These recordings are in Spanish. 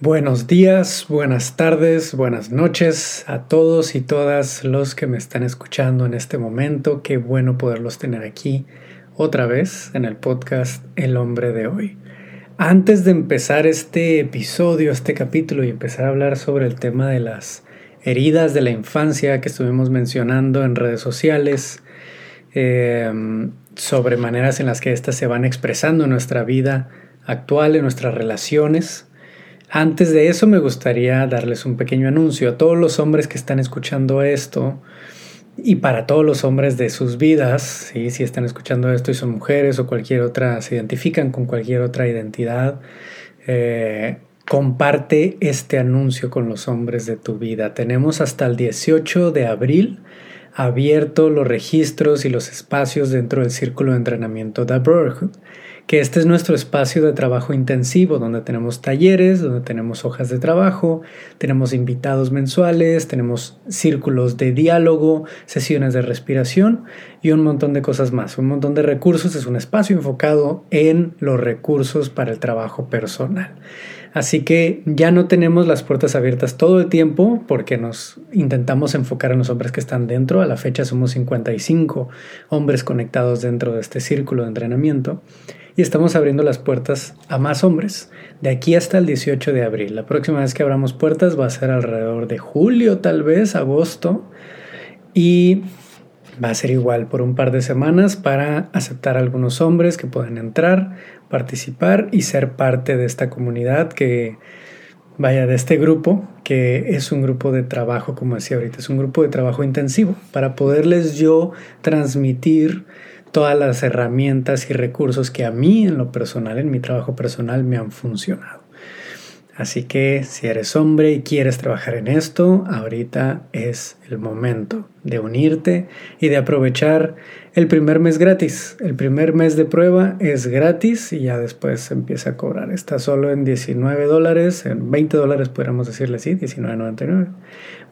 Buenos días, buenas tardes, buenas noches a todos y todas los que me están escuchando en este momento. Qué bueno poderlos tener aquí otra vez en el podcast El hombre de hoy. Antes de empezar este episodio, este capítulo y empezar a hablar sobre el tema de las heridas de la infancia que estuvimos mencionando en redes sociales, eh, sobre maneras en las que éstas se van expresando en nuestra vida actual, en nuestras relaciones, antes de eso me gustaría darles un pequeño anuncio a todos los hombres que están escuchando esto y para todos los hombres de sus vidas, si están escuchando esto y son mujeres o cualquier otra, se identifican con cualquier otra identidad, eh, comparte este anuncio con los hombres de tu vida. Tenemos hasta el 18 de abril abierto los registros y los espacios dentro del círculo de entrenamiento de Brotherhood que este es nuestro espacio de trabajo intensivo, donde tenemos talleres, donde tenemos hojas de trabajo, tenemos invitados mensuales, tenemos círculos de diálogo, sesiones de respiración y un montón de cosas más. Un montón de recursos, es un espacio enfocado en los recursos para el trabajo personal. Así que ya no tenemos las puertas abiertas todo el tiempo porque nos intentamos enfocar en los hombres que están dentro. A la fecha somos 55 hombres conectados dentro de este círculo de entrenamiento y estamos abriendo las puertas a más hombres de aquí hasta el 18 de abril. La próxima vez que abramos puertas va a ser alrededor de julio, tal vez, agosto. Y va a ser igual por un par de semanas para aceptar a algunos hombres que pueden entrar, participar y ser parte de esta comunidad que vaya de este grupo, que es un grupo de trabajo, como decía ahorita, es un grupo de trabajo intensivo, para poderles yo transmitir todas las herramientas y recursos que a mí en lo personal, en mi trabajo personal, me han funcionado. Así que si eres hombre y quieres trabajar en esto, ahorita es el momento de unirte y de aprovechar el primer mes gratis. El primer mes de prueba es gratis y ya después empieza a cobrar. Está solo en 19 dólares, en 20 dólares podríamos decirle así, 19.99.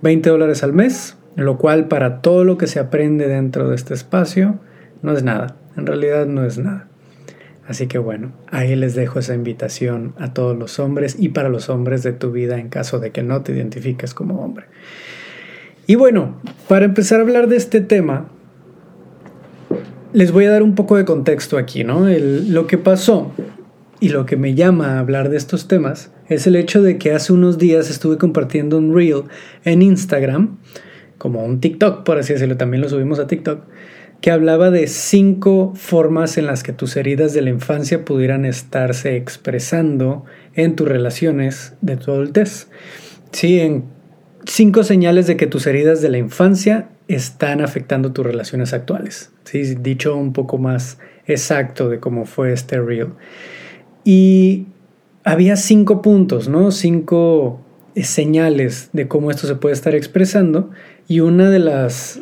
20 dólares al mes, lo cual para todo lo que se aprende dentro de este espacio no es nada, en realidad no es nada. Así que bueno, ahí les dejo esa invitación a todos los hombres y para los hombres de tu vida en caso de que no te identifiques como hombre. Y bueno, para empezar a hablar de este tema, les voy a dar un poco de contexto aquí, ¿no? lo que pasó y lo que me llama a hablar de estos temas es el hecho de que hace unos días estuve compartiendo un reel en Instagram, como un TikTok, por así decirlo, también lo subimos a TikTok, que hablaba de cinco formas en las que tus heridas de la infancia pudieran estarse expresando en tus relaciones de tu adultez. Sí, en cinco señales de que tus heridas de la infancia están afectando tus relaciones actuales. ¿sí? Dicho un poco más exacto de cómo fue este reel. Y había cinco puntos, ¿no? Cinco señales de cómo esto se puede estar expresando. Y una de las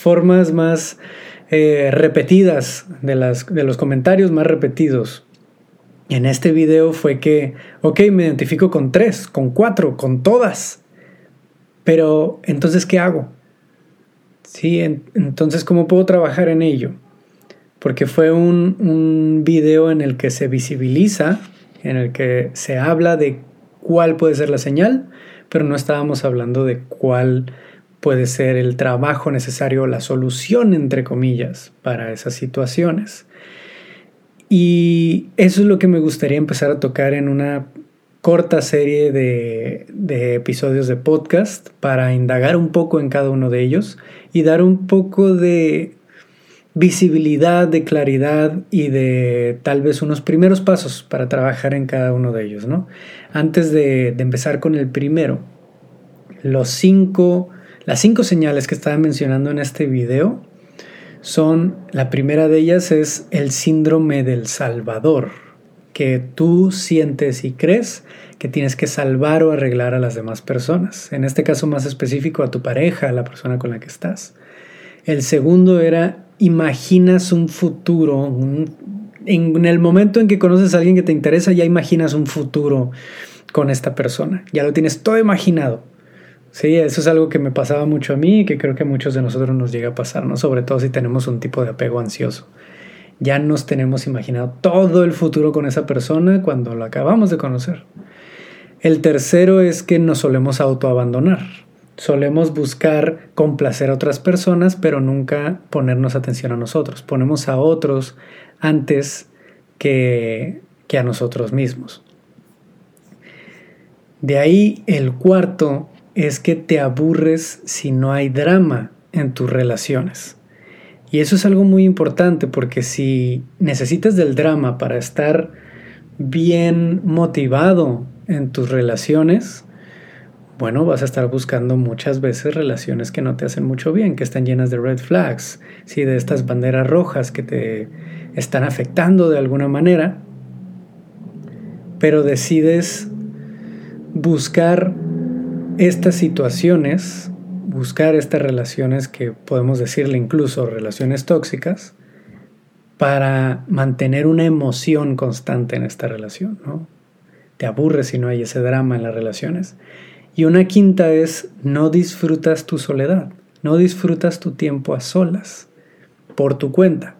formas más eh, repetidas, de, las, de los comentarios más repetidos en este video fue que, ok, me identifico con tres, con cuatro, con todas. Pero entonces, ¿qué hago? Sí, entonces, ¿cómo puedo trabajar en ello? Porque fue un, un video en el que se visibiliza, en el que se habla de cuál puede ser la señal, pero no estábamos hablando de cuál puede ser el trabajo necesario, la solución, entre comillas, para esas situaciones. Y eso es lo que me gustaría empezar a tocar en una corta serie de, de, episodios de podcast para indagar un poco en cada uno de ellos y dar un poco de visibilidad, de claridad y de tal vez unos primeros pasos para trabajar en cada uno de ellos. ¿no? Antes de, de empezar con el primero, los cinco las cinco señales que estaba mencionando en este video son, la primera de ellas es el síndrome del salvador, que tú sientes y crees que tienes que salvar o arreglar a las demás personas, en este caso más específico a tu pareja, a la persona con la que estás. El segundo era, imaginas un futuro, en el momento en que conoces a alguien que te interesa, ya imaginas un futuro con esta persona, ya lo tienes todo imaginado. Sí, eso es algo que me pasaba mucho a mí y que creo que a muchos de nosotros nos llega a pasar, ¿no? Sobre todo si tenemos un tipo de apego ansioso. Ya nos tenemos imaginado todo el futuro con esa persona cuando lo acabamos de conocer. El tercero es que nos solemos autoabandonar. Solemos buscar complacer a otras personas, pero nunca ponernos atención a nosotros. Ponemos a otros antes que, que a nosotros mismos. De ahí el cuarto es que te aburres si no hay drama en tus relaciones. Y eso es algo muy importante porque si necesitas del drama para estar bien motivado en tus relaciones, bueno, vas a estar buscando muchas veces relaciones que no te hacen mucho bien, que están llenas de red flags, ¿sí? de estas banderas rojas que te están afectando de alguna manera, pero decides buscar estas situaciones, buscar estas relaciones que podemos decirle incluso relaciones tóxicas, para mantener una emoción constante en esta relación, ¿no? Te aburres si no hay ese drama en las relaciones. Y una quinta es no disfrutas tu soledad, no disfrutas tu tiempo a solas, por tu cuenta.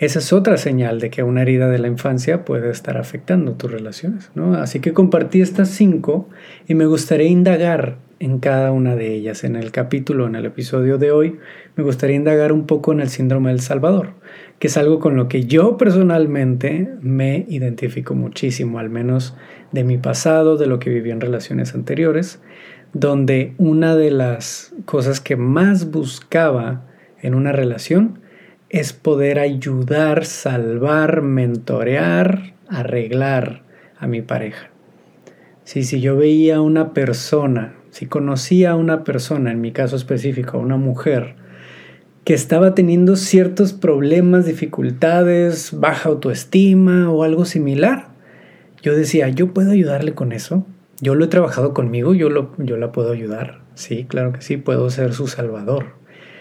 Esa es otra señal de que una herida de la infancia puede estar afectando tus relaciones. ¿no? Así que compartí estas cinco y me gustaría indagar en cada una de ellas. En el capítulo, en el episodio de hoy, me gustaría indagar un poco en el síndrome del Salvador, que es algo con lo que yo personalmente me identifico muchísimo, al menos de mi pasado, de lo que viví en relaciones anteriores, donde una de las cosas que más buscaba en una relación es poder ayudar, salvar, mentorear, arreglar a mi pareja. Si, yo veía a una persona, si conocía a una persona, en mi caso específico, a una mujer, que estaba teniendo ciertos problemas, dificultades, baja autoestima o algo similar, yo decía, yo puedo ayudarle con eso. Yo lo he trabajado conmigo, yo, lo, yo la puedo ayudar. Sí, claro que sí, puedo ser su salvador.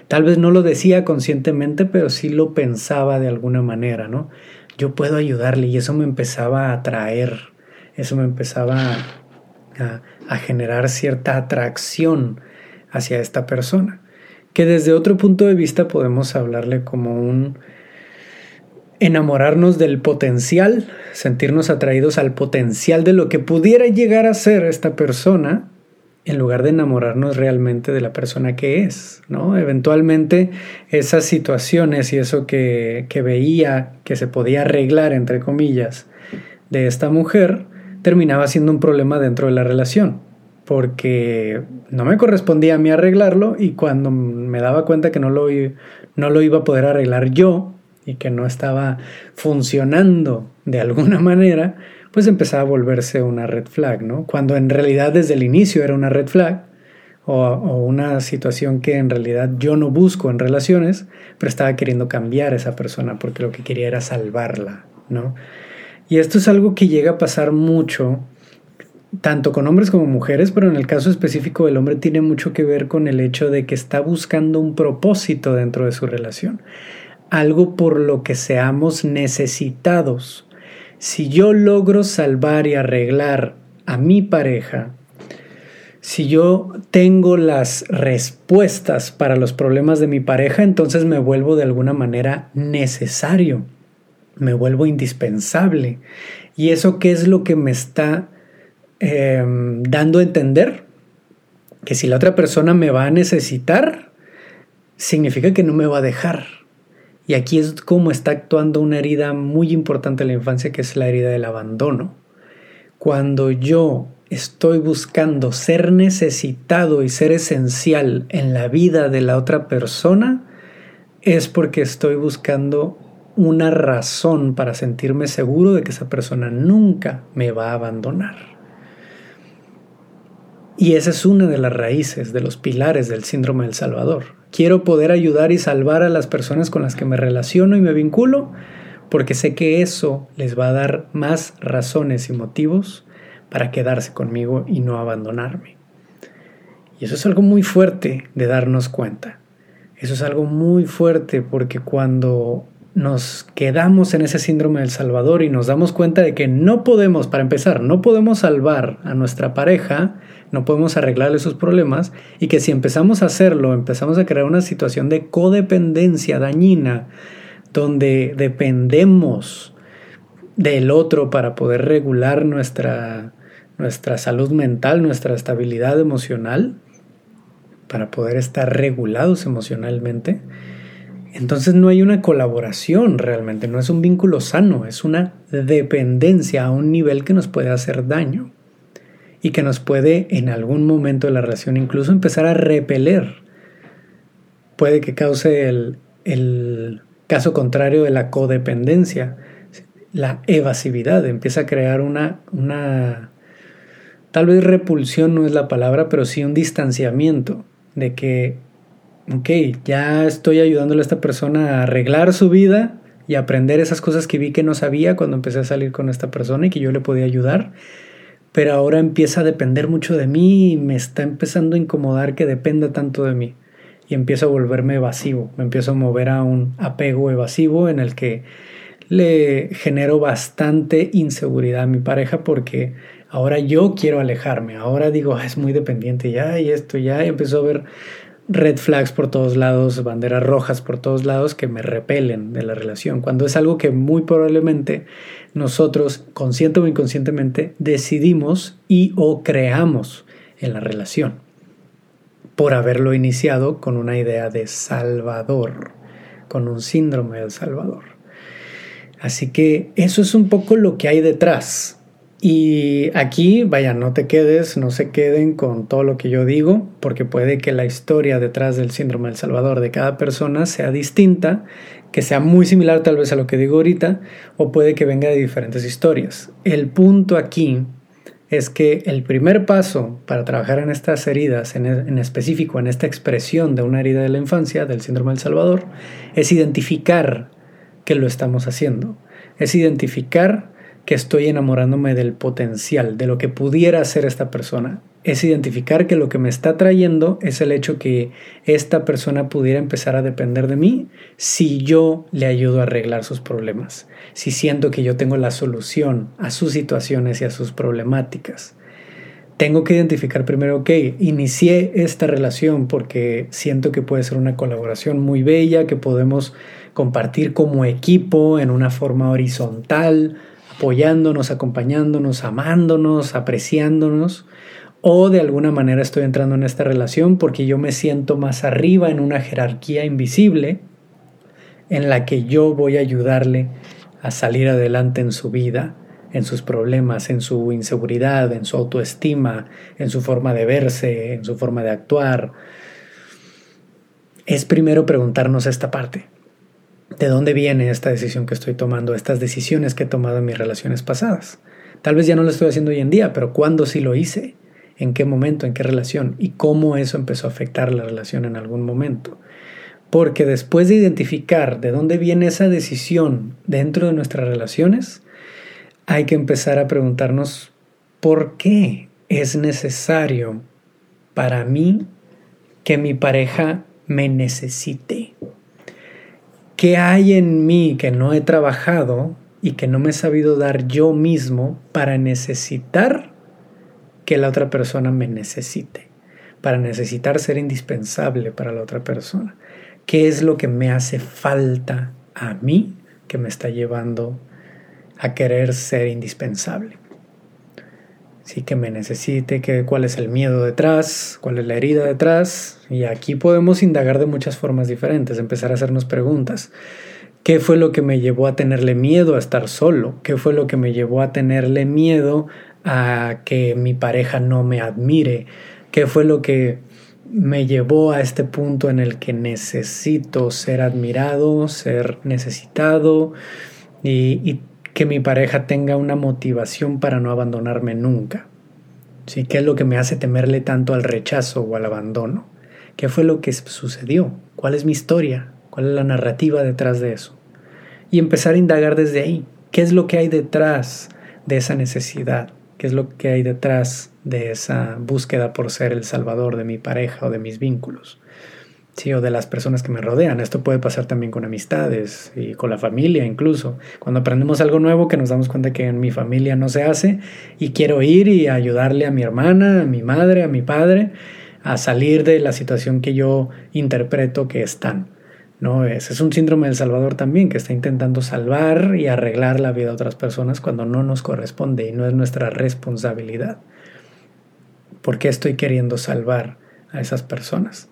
Tal vez no lo decía conscientemente, pero sí lo pensaba de alguna manera, ¿no? Yo puedo ayudarle y eso me empezaba a atraer, eso me empezaba a, a generar cierta atracción hacia esta persona, que desde otro punto de vista podemos hablarle como un enamorarnos del potencial, sentirnos atraídos al potencial de lo que pudiera llegar a ser esta persona en lugar de enamorarnos realmente de la persona que es, ¿no? Eventualmente esas situaciones y eso que, que veía que se podía arreglar, entre comillas, de esta mujer, terminaba siendo un problema dentro de la relación, porque no me correspondía a mí arreglarlo y cuando me daba cuenta que no lo, no lo iba a poder arreglar yo y que no estaba funcionando de alguna manera, pues empezaba a volverse una red flag, ¿no? Cuando en realidad desde el inicio era una red flag o, una situación que en realidad yo no busco en relaciones, pero estaba queriendo cambiar a esa persona porque lo que quería era salvarla, ¿no? Y esto es algo que llega a pasar mucho, tanto con hombres como mujeres, pero en el caso específico del hombre tiene mucho que ver con el hecho de que está buscando un propósito dentro de su relación, algo por lo que seamos necesitados si yo logro salvar y arreglar a mi pareja, si yo tengo las respuestas para los problemas de mi pareja, entonces me vuelvo de alguna manera necesario, me vuelvo indispensable. ¿Y eso qué es lo que me está em, dando a entender? Que si la otra persona me va a necesitar, significa que no me va a dejar y aquí es como está actuando una herida muy importante en la infancia, que es la herida del abandono. Cuando yo estoy buscando ser necesitado y ser esencial en la vida de la otra persona, es porque estoy buscando una razón para sentirme seguro de que esa persona nunca me va a abandonar. Y esa es una de las raíces, de los pilares del síndrome del Salvador. Quiero poder ayudar y salvar a las personas con las que me relaciono y me vinculo, porque sé que eso les va a dar más razones y motivos para quedarse conmigo y no abandonarme. Y eso es algo muy fuerte de darnos cuenta. Eso es algo muy fuerte porque cuando nos quedamos en ese síndrome del Salvador y nos damos cuenta de que no podemos, para empezar, no podemos salvar a nuestra pareja, no podemos arreglarle sus problemas y que si empezamos a hacerlo, empezamos a crear una situación de codependencia dañina donde dependemos del otro para poder regular nuestra, nuestra salud mental, nuestra estabilidad emocional, para poder estar regulados emocionalmente, entonces no hay una colaboración realmente, no es un vínculo sano, es una dependencia a un nivel que nos puede hacer daño y que nos puede en algún momento de la relación incluso empezar a repeler. Puede que cause el, el caso contrario de la codependencia, la evasividad, empieza a crear una, una, tal vez repulsión no es la palabra, pero sí un distanciamiento de que, ok, ya estoy ayudándole a esta persona a arreglar su vida y aprender esas cosas que vi que no sabía cuando empecé a salir con esta persona y que yo le podía ayudar, pero ahora empieza a depender mucho de mí y me está empezando a incomodar que dependa tanto de mí. Y empiezo a volverme evasivo, me empiezo a mover a un apego evasivo en el que le genero bastante inseguridad a mi pareja porque ahora yo quiero alejarme, ahora digo, ah, es muy dependiente. Ya y esto ya, y empezó a ver red flags por todos lados, banderas rojas por todos lados que me repelen de la relación, cuando es algo que muy probablemente nosotros, consciente o inconscientemente, decidimos y o creamos en la relación por haberlo iniciado con una idea de Salvador, con un síndrome del Salvador. Así que eso es un poco lo que hay detrás y aquí, vaya, no te quedes, no se queden con todo lo que yo digo, porque puede que la historia detrás del síndrome del Salvador de cada persona sea distinta, que sea muy similar tal vez a lo que digo ahorita, o puede que venga de diferentes historias. El punto aquí es que el primer paso para trabajar en estas heridas, en, en específico en esta expresión de una herida de la infancia, del síndrome del Salvador, es identificar que lo estamos haciendo, es identificar que estoy enamorándome del potencial, de lo que pudiera ser esta persona. Es identificar que lo que me está trayendo es el hecho que esta persona pudiera empezar a depender de mí si yo le ayudo a arreglar sus problemas, si siento que yo tengo la solución a sus situaciones y a sus problemáticas. Tengo que identificar primero, ok, inicié esta relación porque siento que puede ser una colaboración muy bella, que podemos compartir como equipo en una forma horizontal, apoyándonos, acompañándonos, amándonos, apreciándonos, o de alguna manera estoy entrando en esta relación porque yo me siento más arriba en una jerarquía invisible en la que yo voy a ayudarle a salir adelante en su vida, en sus problemas, en su inseguridad, en su autoestima, en su forma de verse, en su forma de actuar. Es primero preguntarnos esta parte de dónde viene esta decisión que estoy tomando, estas decisiones que he tomado en mis relaciones pasadas. Tal vez ya no lo estoy haciendo hoy en día, pero ¿cuándo sí lo hice? ¿En qué momento? ¿En qué relación? ¿Y cómo eso empezó a afectar la relación en algún momento? Porque después de identificar de dónde viene esa decisión dentro de nuestras relaciones, hay que empezar a preguntarnos por qué es necesario para mí que mi pareja me necesite. ¿Qué hay en mí que no he trabajado y que no me he sabido dar yo mismo para necesitar que la otra persona me necesite? Para necesitar ser indispensable para la otra persona. ¿Qué es lo que me hace falta a mí que me está llevando a querer ser indispensable? Sí que me necesite, que, cuál es el miedo detrás, cuál es la herida detrás. Y aquí podemos indagar de muchas formas diferentes, empezar a hacernos preguntas. ¿Qué fue lo que me llevó a tenerle miedo a estar solo? ¿Qué fue lo que me llevó a tenerle miedo a que mi pareja no me admire? ¿Qué fue lo que me llevó a este punto en el que necesito ser admirado, ser necesitado y, y que mi pareja tenga una motivación para no abandonarme nunca. ¿Sí? ¿Qué es lo que me hace temerle tanto al rechazo o al abandono? ¿Qué fue lo que sucedió? ¿Cuál es mi historia? ¿Cuál es la narrativa detrás de eso? Y empezar a indagar desde ahí. ¿Qué es lo que hay detrás de esa necesidad? ¿Qué es lo que hay detrás de esa búsqueda por ser el salvador de mi pareja o de mis vínculos? O de las personas que me rodean. Esto puede pasar también con amistades y con la familia incluso. Cuando aprendemos algo nuevo que nos damos cuenta que en mi familia no se hace y quiero ir y ayudarle a mi hermana, a mi madre, a mi padre a salir de la situación que yo interpreto que están. No, es un síndrome del Salvador también, que está intentando salvar y arreglar la vida de otras personas cuando no nos corresponde y no es nuestra responsabilidad. ¿Por qué estoy queriendo salvar a esas personas?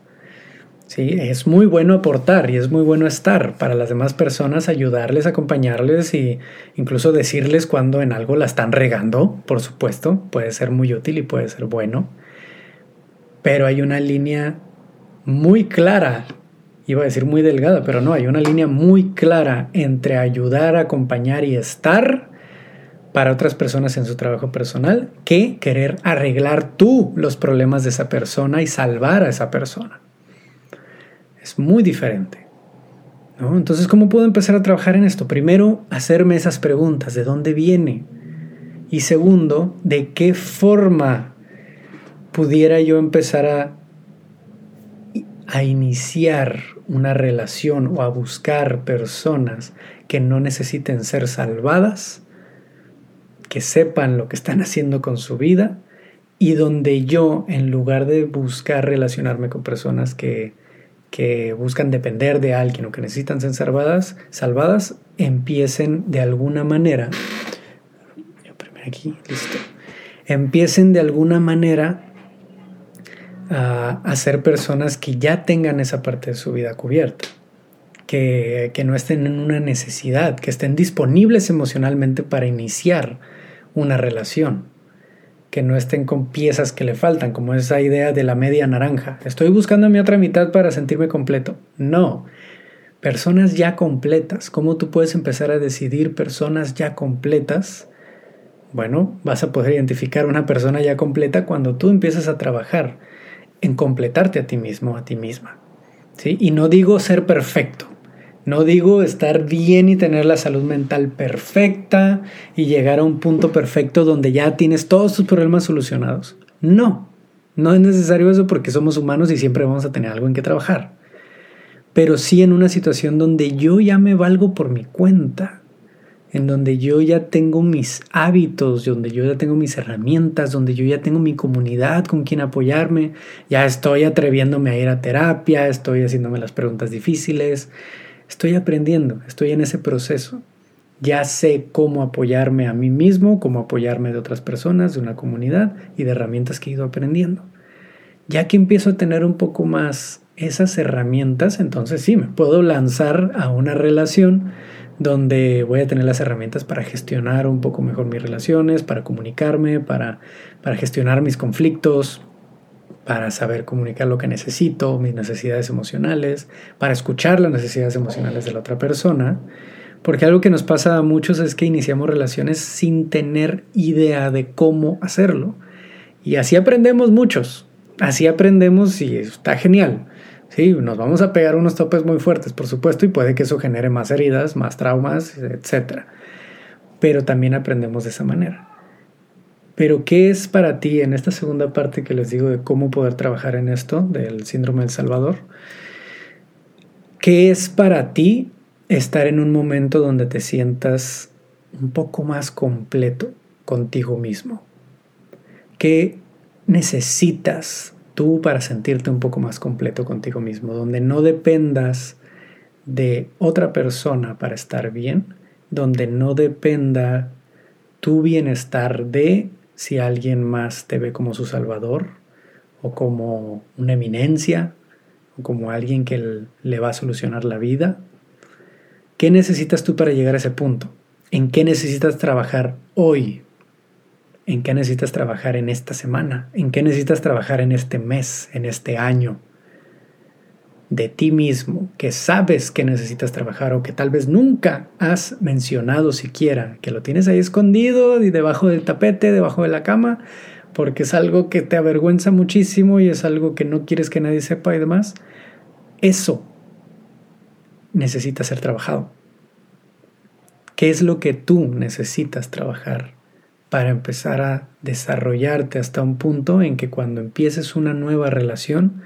Sí, es muy bueno aportar y es muy bueno estar para las demás personas, ayudarles, acompañarles e incluso decirles cuando en algo la están regando, por supuesto, puede ser muy útil y puede ser bueno. Pero hay una línea muy clara, iba a decir muy delgada, pero no, hay una línea muy clara entre ayudar, acompañar y estar para otras personas en su trabajo personal que querer arreglar tú los problemas de esa persona y salvar a esa persona. Es muy diferente. Entonces, ¿cómo puedo empezar a trabajar en esto? Primero, hacerme esas preguntas, ¿de dónde viene? Y segundo, ¿de qué forma pudiera yo empezar a, a iniciar una relación o a buscar personas que no necesiten ser salvadas, que sepan lo que están haciendo con su vida y donde yo, en lugar de buscar relacionarme con personas que, que buscan depender de alguien o que necesitan ser salvadas, salvadas empiecen de alguna manera, aquí, listo, empiecen de alguna manera a, a, ser personas que ya tengan esa parte de su vida cubierta, que, que no estén en una necesidad, que estén disponibles emocionalmente para iniciar una relación que no estén con piezas que le faltan, como esa idea de la media naranja. Estoy buscando mi otra mitad para sentirme completo. No, personas ya completas. ¿Cómo tú puedes empezar a decidir personas ya completas? Bueno, vas a poder identificar una persona ya completa cuando tú empiezas a trabajar en completarte a ti mismo, a ti misma. ¿sí? Y no digo ser perfecto, no digo estar bien y tener la salud mental perfecta y llegar a un punto perfecto donde ya tienes todos tus problemas solucionados. No, no es necesario eso porque somos humanos y siempre vamos a tener algo en que trabajar. Pero sí en una situación donde yo ya me valgo por mi cuenta, en donde yo ya tengo mis hábitos, donde yo ya tengo mis herramientas, donde yo ya tengo mi comunidad con quien apoyarme, ya estoy atreviéndome a ir a terapia, estoy haciéndome las preguntas difíciles, Estoy aprendiendo, estoy en ese proceso. Ya sé cómo apoyarme a mí mismo, cómo apoyarme de otras personas, de una comunidad y de herramientas que he ido aprendiendo. Ya que empiezo a tener un poco más esas herramientas, entonces sí, me puedo lanzar a una relación donde voy a tener las herramientas para gestionar un poco mejor mis relaciones, para comunicarme, para, para gestionar mis conflictos, para saber comunicar lo que necesito, mis necesidades emocionales, para escuchar las necesidades emocionales de la otra persona. Porque algo que nos pasa a muchos es que iniciamos relaciones sin tener idea de cómo hacerlo. Y así aprendemos muchos. Así aprendemos y está genial. Sí, nos vamos a pegar unos topes muy fuertes, por supuesto, y puede que eso genere más heridas, más traumas, etc. Pero también aprendemos de esa manera. Pero, ¿qué es para ti en esta segunda parte que les digo de cómo poder trabajar en esto del síndrome del Salvador? ¿Qué es para ti estar en un momento donde te sientas un poco más completo contigo mismo? ¿Qué necesitas tú para sentirte un poco más completo contigo mismo? Donde no dependas de otra persona para estar bien, donde no dependa tu bienestar de si alguien más te ve como su salvador o como una eminencia o como alguien que le va a solucionar la vida. ¿Qué necesitas tú para llegar a ese punto? ¿En qué necesitas trabajar hoy? ¿En qué necesitas trabajar en esta semana? ¿En qué necesitas trabajar en este mes, en este año? De ti mismo, que sabes que necesitas trabajar o que tal vez nunca has mencionado siquiera, que lo tienes ahí escondido y debajo del tapete, debajo de la cama, porque es algo que te avergüenza muchísimo y es algo que no quieres que nadie sepa y demás, eso necesita ser trabajado. ¿Qué es lo que tú necesitas trabajar para empezar a desarrollarte hasta un punto en que cuando empieces una nueva relación,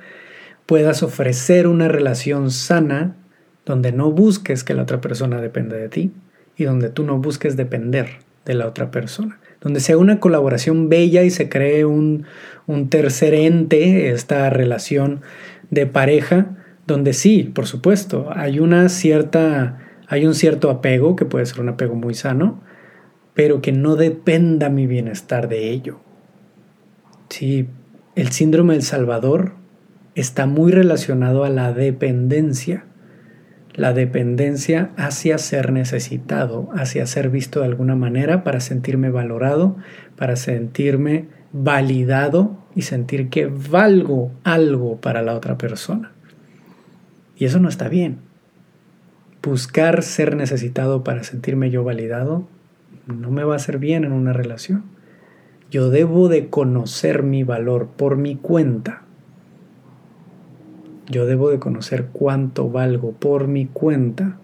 puedas ofrecer una relación sana donde no busques que la otra persona dependa de ti y donde tú no busques depender de la otra persona. Donde sea una colaboración bella y se cree un, un tercer ente, esta relación de pareja, donde sí, por supuesto, hay una cierta, hay un cierto apego, que puede ser un apego muy sano, pero que no dependa mi bienestar de ello. Sí, el síndrome del Salvador está muy relacionado a la dependencia. La dependencia hacia ser necesitado, hacia ser visto de alguna manera para sentirme valorado, para sentirme validado y sentir que valgo algo para la otra persona. Y eso no está bien. Buscar ser necesitado para sentirme yo validado no me va a hacer bien en una relación. Yo debo de conocer mi valor por mi cuenta. Yo debo de conocer cuánto valgo por mi cuenta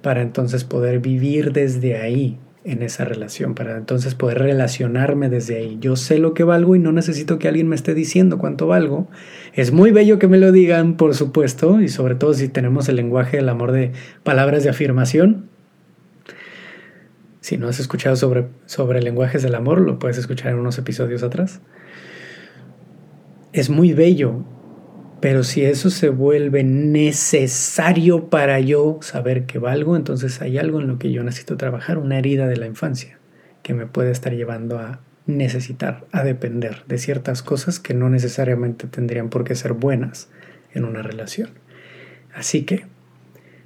para entonces poder vivir desde ahí en esa relación, para entonces poder relacionarme desde ahí. Yo sé lo que valgo y no necesito que alguien me esté diciendo cuánto valgo. Es muy bello que me lo digan, por supuesto, y sobre todo si tenemos el lenguaje del amor de palabras de afirmación. Si no has escuchado sobre, sobre lenguajes del amor, lo puedes escuchar en unos episodios atrás. Es muy bello, pero si eso se vuelve necesario para yo saber que valgo, entonces hay algo en lo que yo necesito trabajar, una herida de la infancia que me puede estar llevando a necesitar, a depender de ciertas cosas que no necesariamente tendrían por qué ser buenas en una relación. Así que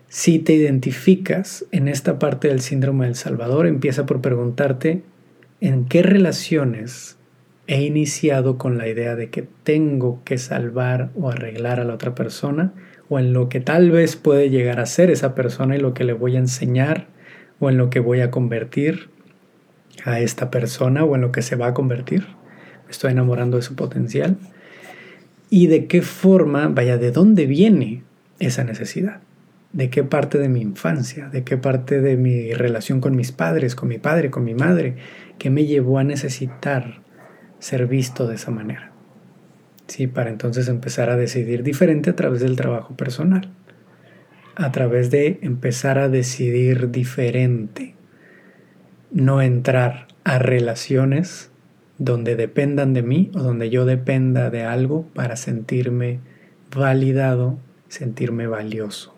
si te identificas en esta parte del síndrome del Salvador, empieza por preguntarte en qué relaciones he iniciado con la idea de que tengo que salvar o arreglar a la otra persona, o en lo que tal vez puede llegar a ser esa persona y lo que le voy a enseñar, o en lo que voy a convertir a esta persona, o en lo que se va a convertir. Me estoy enamorando de su potencial. Y de qué forma, vaya, de dónde viene esa necesidad de qué parte de mi infancia, de qué parte de mi relación con mis padres, con mi padre, con mi madre, que me llevó a necesitar ser visto de esa manera. Sí, para entonces empezar a decidir diferente a través del trabajo personal, a través de empezar a decidir diferente, no entrar a relaciones donde dependan de mí o donde yo dependa de algo para sentirme validado, sentirme valioso.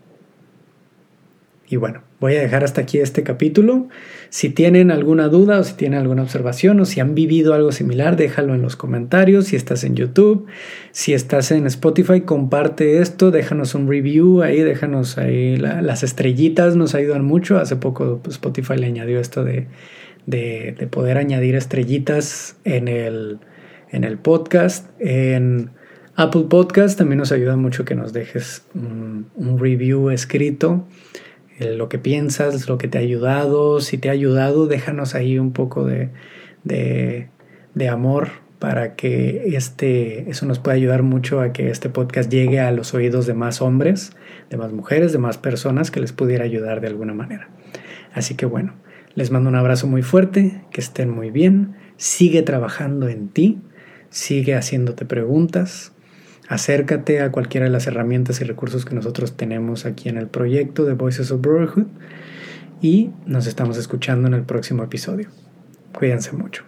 Y bueno, voy a dejar hasta aquí este capítulo. Si tienen alguna duda o si tienen alguna observación o si han vivido algo similar, déjalo en los comentarios. Si estás en YouTube, si estás en Spotify, comparte esto, déjanos un review ahí, déjanos ahí las estrellitas, nos ayudan mucho. Hace poco pues, Spotify le añadió esto de, de, poder añadir estrellitas en el, en el podcast. En Apple Podcast también nos ayuda mucho que nos dejes un, un review escrito. Lo que piensas, lo que te ha ayudado. Si te ha ayudado, déjanos ahí un poco de, de, amor para que este, eso nos pueda ayudar mucho a que este podcast llegue a los oídos de más hombres, de más mujeres, de más personas que les pudiera ayudar de alguna manera. Así que bueno, les mando un abrazo muy fuerte, que estén muy bien, sigue trabajando en ti, sigue haciéndote preguntas, acércate a cualquiera de las herramientas y recursos que nosotros tenemos aquí en el proyecto de Voices of Brotherhood y nos estamos escuchando en el próximo episodio. Cuídense mucho.